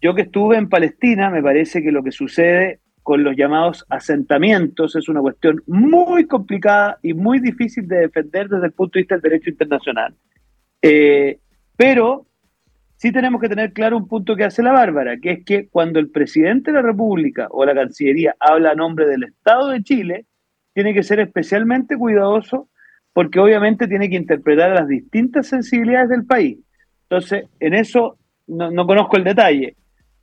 Yo que estuve en Palestina, me parece que lo que sucede con los llamados asentamientos es una cuestión muy complicada y muy difícil de defender desde el punto de vista del derecho internacional. Eh, pero sí tenemos que tener claro un punto que hace la Bárbara, que es que cuando el presidente de la República o la Cancillería habla a nombre del Estado de Chile, tiene que ser especialmente cuidadoso porque obviamente tiene que interpretar las distintas sensibilidades del país. Entonces, en eso no, no conozco el detalle,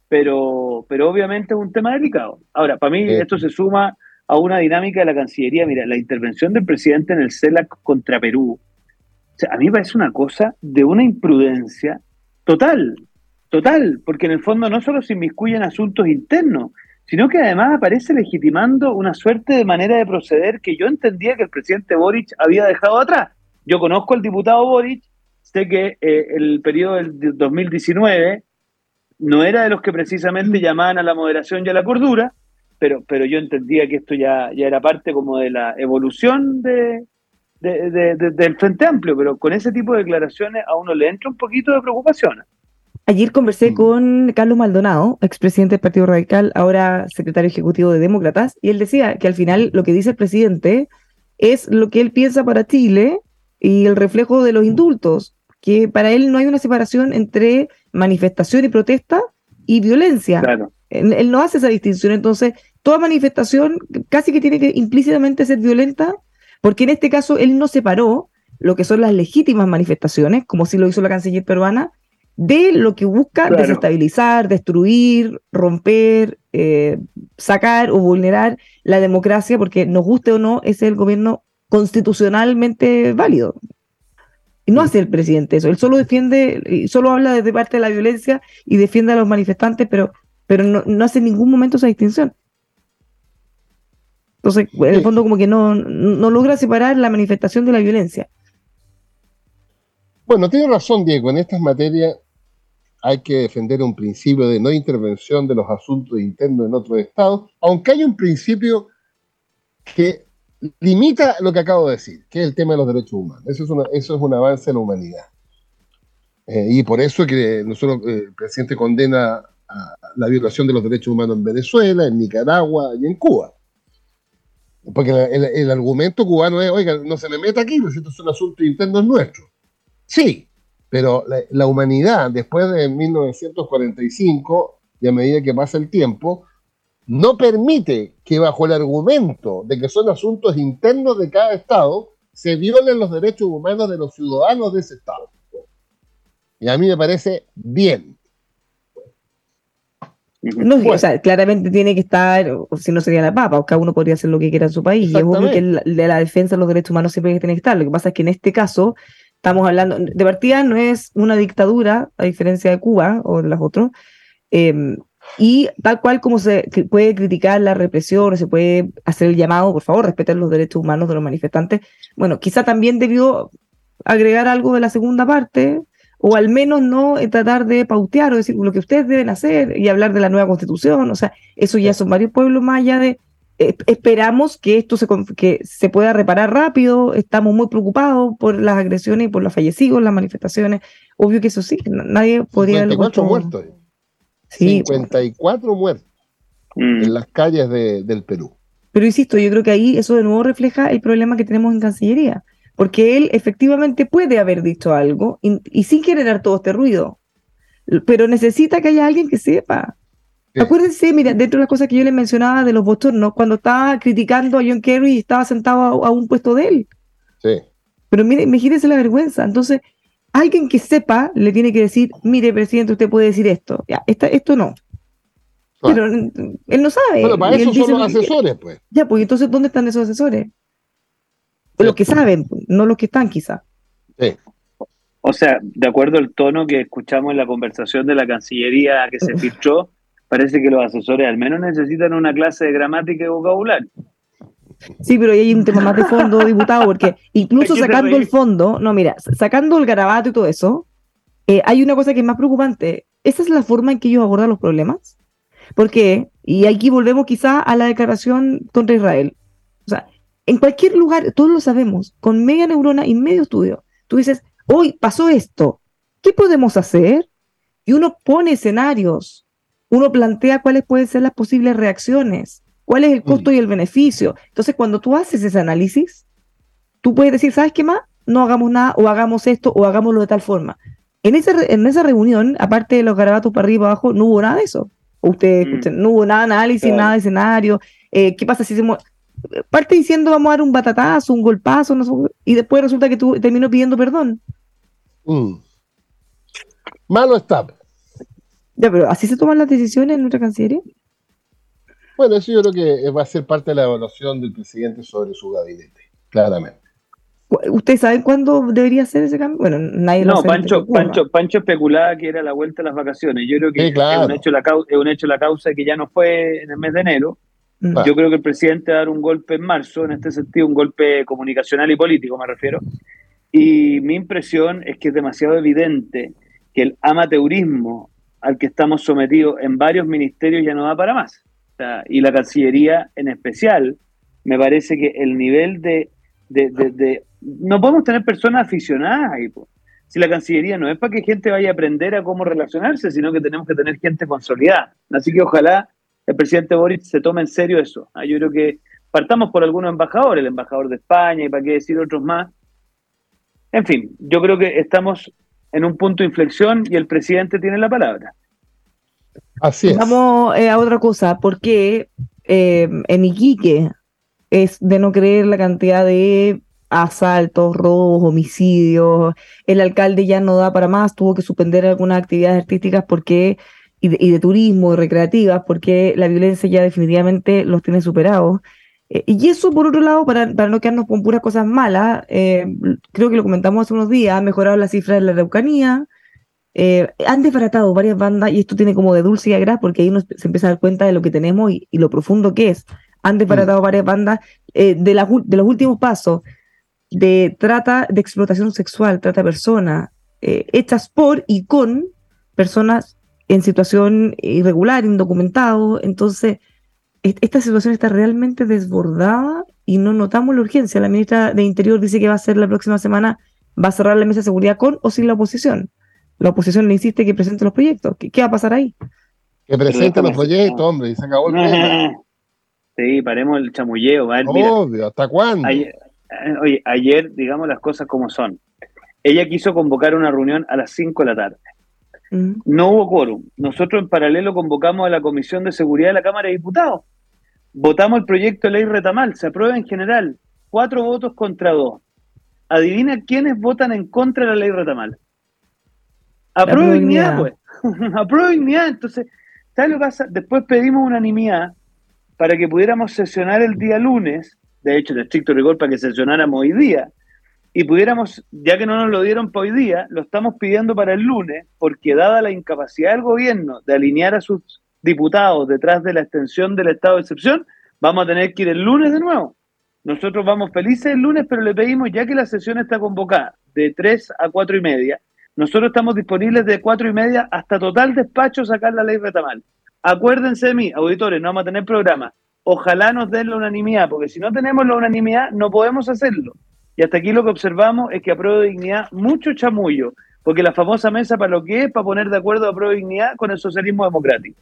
pero, pero obviamente es un tema delicado. Ahora, para mí esto se suma a una dinámica de la Cancillería. Mira, la intervención del presidente en el CELAC contra Perú, a mí me parece una cosa de una imprudencia total, total, porque en el fondo no solo se inmiscuyen asuntos internos, sino que además aparece legitimando una suerte de manera de proceder que yo entendía que el presidente Boric había dejado atrás. Yo conozco al diputado Boric, sé que eh, el periodo del 2019 no era de los que precisamente llamaban a la moderación y a la cordura, pero, pero yo entendía que esto ya, ya era parte como de la evolución de, del Frente Amplio, pero con ese tipo de declaraciones a uno le entra un poquito de preocupación. Ayer conversé mm. con Carlos Maldonado, expresidente del Partido Radical, ahora secretario ejecutivo de Demócratas, y él decía que al final lo que dice el presidente es lo que él piensa para Chile y el reflejo de los indultos, que para él no hay una separación entre manifestación y protesta y violencia. Él, no hace esa distinción, entonces toda manifestación casi que tiene que implícitamente ser violenta, porque en este caso él no separó lo que son las legítimas manifestaciones, como si lo hizo la canciller peruana, de lo que busca desestabilizar, destruir, romper, eh, sacar o vulnerar la democracia, porque nos guste o no, ese es el gobierno constitucionalmente válido. Y no hace el presidente eso, él solo defiende, solo habla desde parte de la violencia y defiende a los manifestantes, pero, pero no, hace en ningún momento esa distinción. Entonces, en el fondo como que no, no logra separar la manifestación de la violencia. Bueno, tiene razón Diego, en estas materias hay que defender un principio de no intervención de los asuntos internos en otros estados, aunque hay un principio que limita lo que acabo de decir, que es el tema de los derechos humanos. Eso es, un avance en la humanidad. Eh, y por eso que nosotros, eh, el presidente condena la violación de los derechos humanos en Venezuela, en Nicaragua y en Cuba. Porque el, argumento cubano es, oiga, no se me meta aquí, porque esto es un asunto interno nuestro. Sí, pero la, humanidad, después de 1945, y a medida que pasa el tiempo, no permite que bajo el argumento de que son asuntos internos de cada Estado, se violen los derechos humanos de los ciudadanos de ese Estado. Y a mí me parece bien. No, o sea, claramente tiene que estar, o si no sería la papa, o cada uno podría hacer lo que quiera en su país. Y es obvio que de la defensa de los derechos humanos siempre tiene que estar. Lo que pasa es que en este caso estamos hablando, de partida no es una dictadura, a diferencia de Cuba o de las otras. Em, y tal cual como se puede criticar la represión, se puede hacer el llamado, por favor, respetar los derechos humanos de los manifestantes, bueno, quizá también debió agregar algo de la segunda parte, o al menos no eh, tratar de pautear o decir lo que ustedes deben hacer y hablar de la nueva constitución, o sea, eso ya son varios pueblos más allá de, eh, esperamos que esto se, que se pueda reparar rápido, estamos muy preocupados por las agresiones y por los fallecidos, las manifestaciones, obvio que eso sí, nadie podría... 54 muertos. Sí. 54 muertos mm. en las calles del Perú. Pero insisto, yo creo que ahí eso de nuevo refleja el problema que tenemos en Cancillería porque él efectivamente puede haber dicho algo y, sin generar todo este ruido, pero necesita que haya alguien que sepa. Acuérdense, mira, dentro de las cosas que yo les mencionaba de los bochornos, cuando estaba criticando a John Kerry y estaba sentado a, un puesto de él. Sí. Pero mire, imagínense la vergüenza. Entonces, alguien que sepa le tiene que decir, mire, presidente, usted puede decir esto. Ya, esto no. Pero él no sabe. Bueno, para eso son los asesores, pues. Ya, pues entonces, ¿dónde están esos asesores? Los que saben, no los que están quizá. Sí. O sea, de acuerdo al tono que escuchamos en la conversación de la Cancillería que se filtró, parece que los asesores al menos necesitan una clase de gramática y vocabulario. Sí, pero ahí hay un tema más de fondo, diputado, porque incluso sacando el fondo, no, mira, sacando el garabato y todo eso, eh, hay una cosa que es más preocupante. ¿Esa es la forma en que ellos abordan los problemas? Porque, y aquí volvemos quizá a la declaración contra Israel. O sea, en cualquier lugar, todos lo sabemos, con media neurona y medio estudio, tú dices, hoy pasó esto, ¿qué podemos hacer? Y uno pone escenarios, uno plantea cuáles pueden ser las posibles reacciones, cuál es el costo mm. y el beneficio. Entonces, cuando tú haces ese análisis, tú puedes decir, ¿sabes qué más? No hagamos nada, o hagamos esto, o hagámoslo de tal forma. En, ese, en esa reunión, aparte de los garabatos para arriba y abajo, no hubo nada de eso. Usted, mm. no hubo nada de análisis, nada de escenario. Eh, ¿Qué pasa si hacemos parte diciendo vamos a dar un batatazo, un golpazo, y después resulta que tú terminó pidiendo perdón. Mm. Malo está. Ya, pero ¿así se toman las decisiones en nuestra Cancillería? Bueno, eso yo creo que va a ser parte de la evaluación del presidente sobre su gabinete, claramente. ¿Ustedes saben cuándo debería ser ese cambio? Bueno, nadie lo sabe. No, Pancho, Pancho, especulaba que era la vuelta a las vacaciones. Yo creo que es, un hecho la causa, es un hecho la causa que ya no fue en el mes de enero, Mm. Yo creo que el presidente va a dar un golpe en marzo, en este sentido, un golpe comunicacional y político, me refiero. Y mi impresión es que es demasiado evidente que el amateurismo al que estamos sometidos en varios ministerios ya no da para más. Y la Cancillería en especial, me parece que el nivel de... de, no podemos tener personas aficionadas ahí. Si la Cancillería no es para que gente vaya a aprender a cómo relacionarse, sino que tenemos que tener gente consolidada. Así que ojalá el presidente Boric se toma en serio eso. Ah, yo creo que partamos por algunos embajadores, el embajador de España y para qué decir otros más. En fin, yo creo que estamos en un punto de inflexión y el presidente tiene la palabra. Así es. Vamos eh, a otra cosa, porque eh, en Iquique es de no creer la cantidad de asaltos, robos, homicidios. El alcalde ya no da para más, tuvo que suspender algunas actividades artísticas porque y de, turismo y recreativas, porque la violencia ya definitivamente los tiene superados. Eh, y eso, por otro lado, para, para no quedarnos con puras cosas malas, eh, creo que lo comentamos hace unos días, han mejorado las cifras de la Araucanía, eh, han desbaratado varias bandas y esto tiene como de dulce y agraz porque ahí uno se empieza a dar cuenta de lo que tenemos y, lo profundo que es. han desbaratado varias bandas de, de los últimos pasos de trata de explotación sexual, trata de personas, hechas por y con personas en situación irregular, indocumentado. Entonces, esta situación está realmente desbordada y no notamos la urgencia. La ministra de Interior dice que va a ser la próxima semana, va a cerrar la mesa de seguridad con o sin la oposición. La oposición le insiste que presente los proyectos. ¿Qué, qué va a pasar ahí? Que presente los proyectos, hombre, y se acabó el tema. Sí, paremos el chamulleo. Obvio, ¿hasta cuándo? Ayer, eh, oye, ayer, digamos las cosas como son. Ella quiso convocar una reunión a las 5 de la tarde. Mm. No hubo quórum. Nosotros en paralelo convocamos a la Comisión de Seguridad de la Cámara de Diputados. Votamos el proyecto de ley Retamal, se aprueba en general. Cuatro votos contra dos. Adivina quiénes votan en contra de la ley Retamal. Aprueba dignidad, pues. Aprueba dignidad. Entonces, ¿sabes lo que pasa? Después pedimos unanimidad para que pudiéramos sesionar el día lunes, de hecho, de estricto rigor, para que sesionáramos hoy día y pudiéramos, ya que no nos lo dieron para hoy día, lo estamos pidiendo para el lunes, porque dada la incapacidad del gobierno de alinear a sus diputados detrás de la extensión del estado de excepción, vamos a tener que ir el lunes de nuevo. Nosotros vamos felices el lunes, pero le pedimos, ya que la sesión está convocada de 3 a 4 y media, nosotros estamos disponibles de 4 y media hasta total despacho sacar la ley retamal. Acuérdense de mí, auditores, no vamos a tener programa. Ojalá nos den la unanimidad, porque si no tenemos la unanimidad, no podemos hacerlo. Y hasta aquí lo que observamos es que apruebo dignidad mucho chamullo, porque la famosa mesa para lo que es, para poner de acuerdo a apruebo dignidad con el socialismo democrático.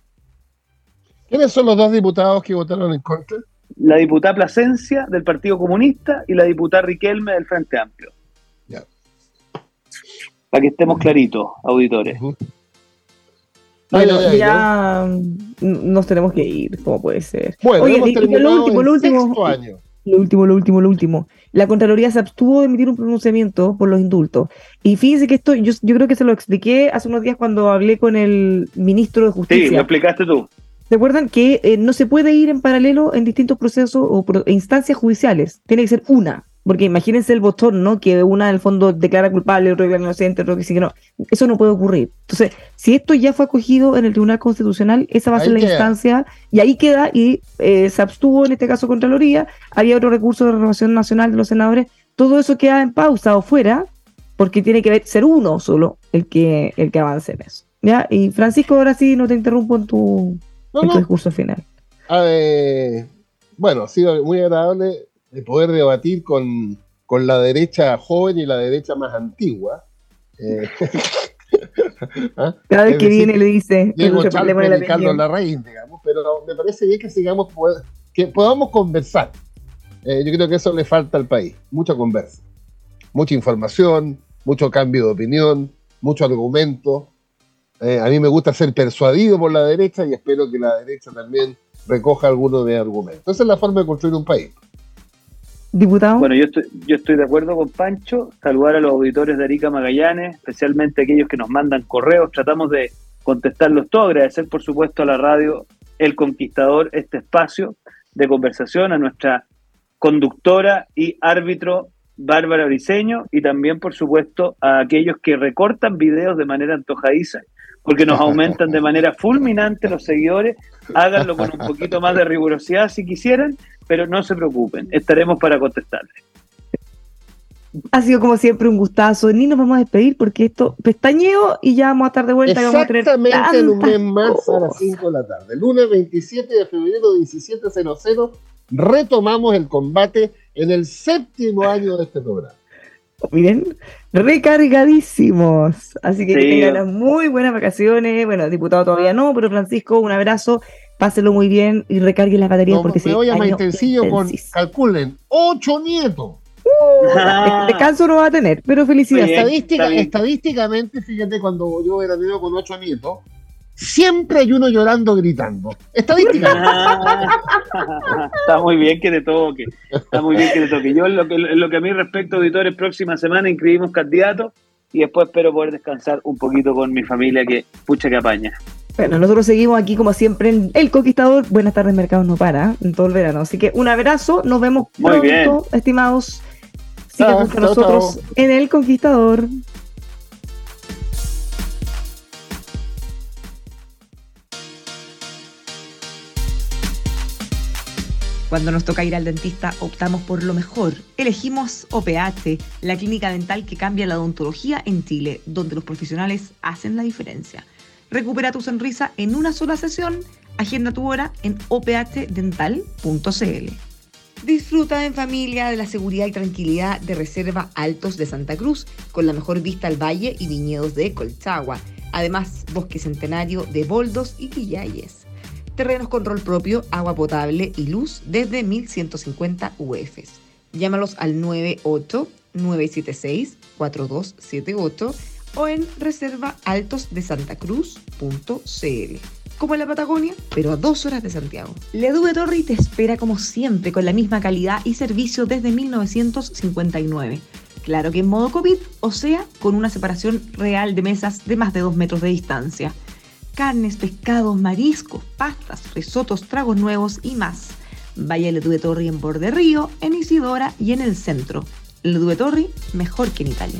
¿Quiénes son los dos diputados que votaron en contra? La diputada Plasencia del Partido Comunista y la diputada Riquelme del Frente Amplio. Para que estemos claritos, auditores. Bueno, ya nos tenemos que ir, ¿cómo puede ser? Bueno, Oye, hemos terminado lo último, lo último, año. Lo último, lo último, lo último la Contraloría se abstuvo de emitir un pronunciamiento por los indultos. Y fíjense que esto, yo, yo creo que se lo expliqué hace unos días cuando hablé con el ministro de Justicia. Sí, lo explicaste tú. ¿Se acuerdan que eh, no se puede ir en paralelo en distintos procesos o instancias judiciales? Tiene que ser una. Porque imagínense el botón, ¿no? Que una en el fondo declara culpable, otro declara inocente, otro que sí que no. Eso no puede ocurrir. Entonces, si esto ya fue acogido en el Tribunal Constitucional, esa va a ser la instancia, y ahí queda, y eh, se abstuvo en este caso Contraloría, había otro recurso de renovación nacional de los senadores, todo eso queda en pausa o fuera, porque tiene que ser uno solo el que, el que avance en eso. ¿Ya? Y Francisco, ahora sí no te interrumpo en tu, discurso final. bueno, ha sido muy agradable de poder debatir con, la derecha joven y la derecha más antigua. Eh, ¿ah? Cada vez que viene le dice Diego y Carlos Larraín, digamos, pero me parece bien que sigamos, que podamos conversar. Eh, yo creo que eso le falta al país, mucha conversa, mucha información, mucho cambio de opinión, mucho argumento. Eh, a mí me gusta ser persuadido por la derecha y espero que la derecha también recoja algunos de argumentos. Esa es la forma de construir un país. Diputado. Bueno, yo estoy, yo estoy de acuerdo con Pancho, saludar a los auditores de Arica Magallanes, especialmente aquellos que nos mandan correos, tratamos de contestarlos todos, agradecer por supuesto a la radio El Conquistador este espacio de conversación, a nuestra conductora y árbitro Bárbara Briseño y también por supuesto a aquellos que recortan videos de manera antojadiza porque nos aumentan de manera fulminante los seguidores. Háganlo con un poquito más de rigurosidad si quisieran, pero no se preocupen, estaremos para contestarles. Ha sido como siempre un gustazo. Ni nos vamos a despedir porque esto pestañeo y ya vamos a estar de vuelta. Exactamente en un mes más a las 5 de la tarde. Lunes 27 de febrero 1700 retomamos el combate en el séptimo año de este programa. Miren, recargadísimos. Así que, tengan muy buenas vacaciones. Bueno, diputado todavía no, pero Francisco, un abrazo. Páselo muy bien y recargue las baterías porque me voy a más intensillo con, calculen, ocho nietos. Uh, descanso no va a tener, pero felicidades. Estadística, estadísticamente, fíjate, cuando yo era niño con ocho nietos, siempre hay uno llorando gritando. Estadística. está muy bien que te toque. Está muy bien que te toque. Yo, en lo que, lo que a mí respecto, auditores, próxima semana inscribimos candidatos y después espero poder descansar un poquito con mi familia que pucha que apaña. Bueno, nosotros seguimos aquí como siempre en El Conquistador. Buenas tardes, Mercado no para en todo el verano. Así que un abrazo, nos vemos pronto, estimados. Sigan con nosotros en El Conquistador. Cuando nos toca ir al dentista, optamos por lo mejor. Elegimos OPH, la clínica dental que cambia la odontología en Chile, donde los profesionales hacen la diferencia. Recupera tu sonrisa en una sola sesión. Agenda tu hora en ophdental.cl. Disfruta en familia de la seguridad y tranquilidad de Reserva Altos de Santa Cruz, con la mejor vista al valle y viñedos de Colchagua. Además, bosque centenario de Boldos y Quillayes terrenos con rol propio, agua potable y luz desde 1150 UFs. Llámalos al 98-976-4278 o en reservaaltosdesantacruz.cl. Como en la Patagonia, pero a dos horas de Santiago. Ledue Torri te espera como siempre con la misma calidad y servicio desde 1959. Claro que en modo COVID, o sea, con una separación real de mesas de más de dos metros de distancia carnes, pescados, mariscos, pastas, risotos, tragos nuevos y más. Vaya a Due Torri en Borde Río, en Isidora y en el centro. Due Torri, mejor que en Italia.